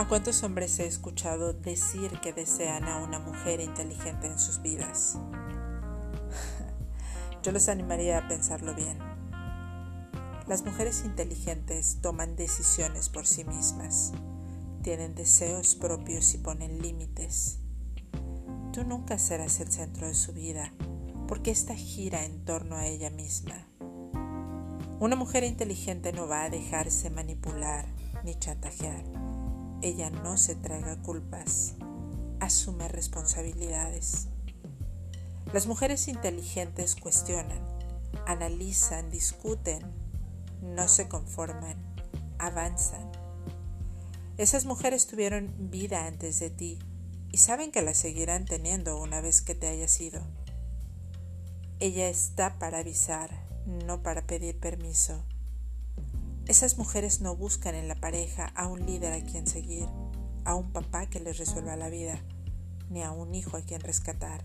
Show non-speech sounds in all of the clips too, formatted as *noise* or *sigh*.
¿A cuántos hombres he escuchado decir que desean a una mujer inteligente en sus vidas? *laughs* Yo les animaría a pensarlo bien. Las mujeres inteligentes toman decisiones por sí mismas, tienen deseos propios y ponen límites. Tú nunca serás el centro de su vida, porque ésta gira en torno a ella misma. Una mujer inteligente no va a dejarse manipular ni chantajear ella no se traga culpas, asume responsabilidades. Las mujeres inteligentes cuestionan, analizan, discuten, no se conforman, avanzan. Esas mujeres tuvieron vida antes de ti y saben que la seguirán teniendo una vez que te hayas ido. Ella está para avisar, no para pedir permiso. Esas mujeres no buscan en la pareja a un líder a quien seguir, a un papá que les resuelva la vida, ni a un hijo a quien rescatar.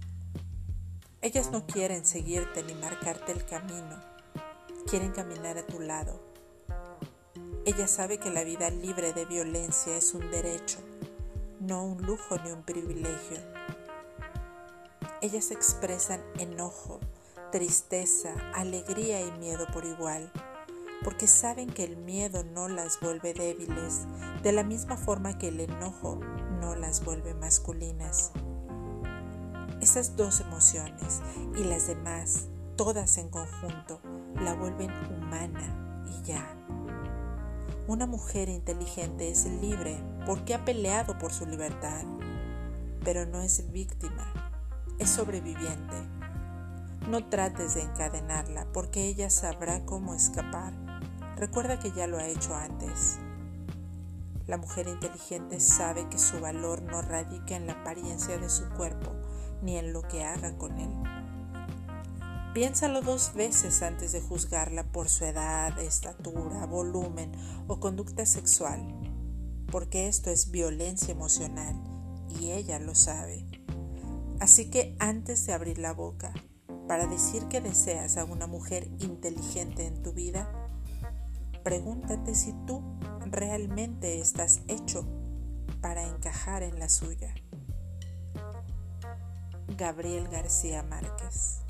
Ellas no quieren seguirte ni marcarte el camino, quieren caminar a tu lado. Ella sabe que la vida libre de violencia es un derecho, no un lujo ni un privilegio. Ellas expresan enojo, tristeza, alegría y miedo por igual porque saben que el miedo no las vuelve débiles, de la misma forma que el enojo no las vuelve masculinas. Esas dos emociones y las demás, todas en conjunto, la vuelven humana y ya. Una mujer inteligente es libre porque ha peleado por su libertad, pero no es víctima, es sobreviviente. No trates de encadenarla porque ella sabrá cómo escapar Recuerda que ya lo ha hecho antes. La mujer inteligente sabe que su valor no radica en la apariencia de su cuerpo ni en lo que haga con él. Piénsalo dos veces antes de juzgarla por su edad, estatura, volumen o conducta sexual, porque esto es violencia emocional y ella lo sabe. Así que antes de abrir la boca para decir que deseas a una mujer inteligente en tu vida, Pregúntate si tú realmente estás hecho para encajar en la suya. Gabriel García Márquez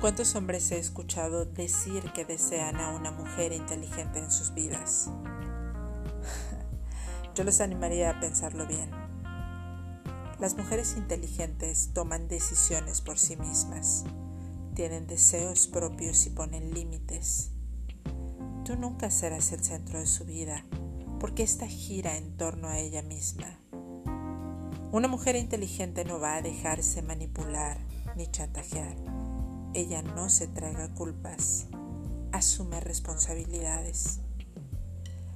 ¿A cuántos hombres he escuchado decir que desean a una mujer inteligente en sus vidas? *laughs* Yo les animaría a pensarlo bien. Las mujeres inteligentes toman decisiones por sí mismas, tienen deseos propios y ponen límites. Tú nunca serás el centro de su vida, porque ésta gira en torno a ella misma. Una mujer inteligente no va a dejarse manipular ni chantajear ella no se traga culpas, asume responsabilidades.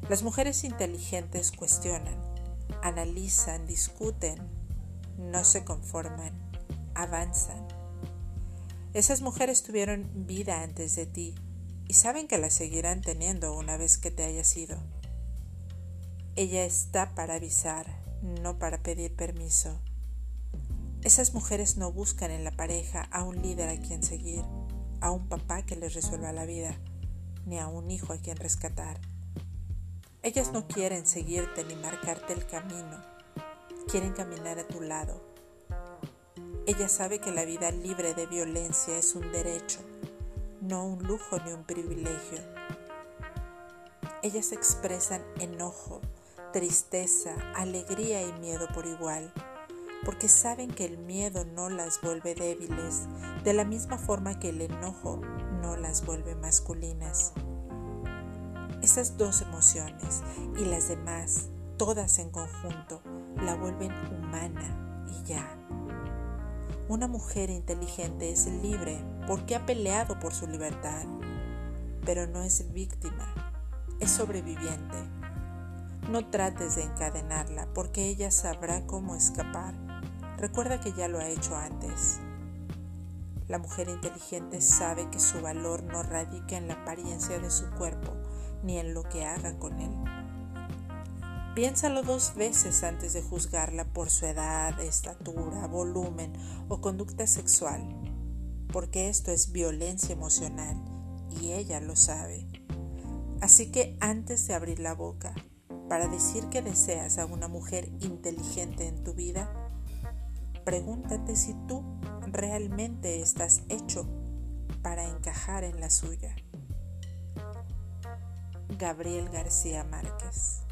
Las mujeres inteligentes cuestionan, analizan, discuten, no se conforman, avanzan. Esas mujeres tuvieron vida antes de ti y saben que la seguirán teniendo una vez que te hayas ido. Ella está para avisar, no para pedir permiso. Esas mujeres no buscan en la pareja a un líder a quien seguir, a un papá que les resuelva la vida, ni a un hijo a quien rescatar. Ellas no quieren seguirte ni marcarte el camino, quieren caminar a tu lado. Ella sabe que la vida libre de violencia es un derecho, no un lujo ni un privilegio. Ellas expresan enojo, tristeza, alegría y miedo por igual porque saben que el miedo no las vuelve débiles, de la misma forma que el enojo no las vuelve masculinas. Esas dos emociones y las demás, todas en conjunto, la vuelven humana y ya. Una mujer inteligente es libre porque ha peleado por su libertad, pero no es víctima, es sobreviviente. No trates de encadenarla porque ella sabrá cómo escapar Recuerda que ya lo ha hecho antes. La mujer inteligente sabe que su valor no radica en la apariencia de su cuerpo ni en lo que haga con él. Piénsalo dos veces antes de juzgarla por su edad, estatura, volumen o conducta sexual, porque esto es violencia emocional y ella lo sabe. Así que antes de abrir la boca para decir que deseas a una mujer inteligente en tu vida, pregúntate si tú realmente estás hecho para encajar en la suya. Gabriel García Márquez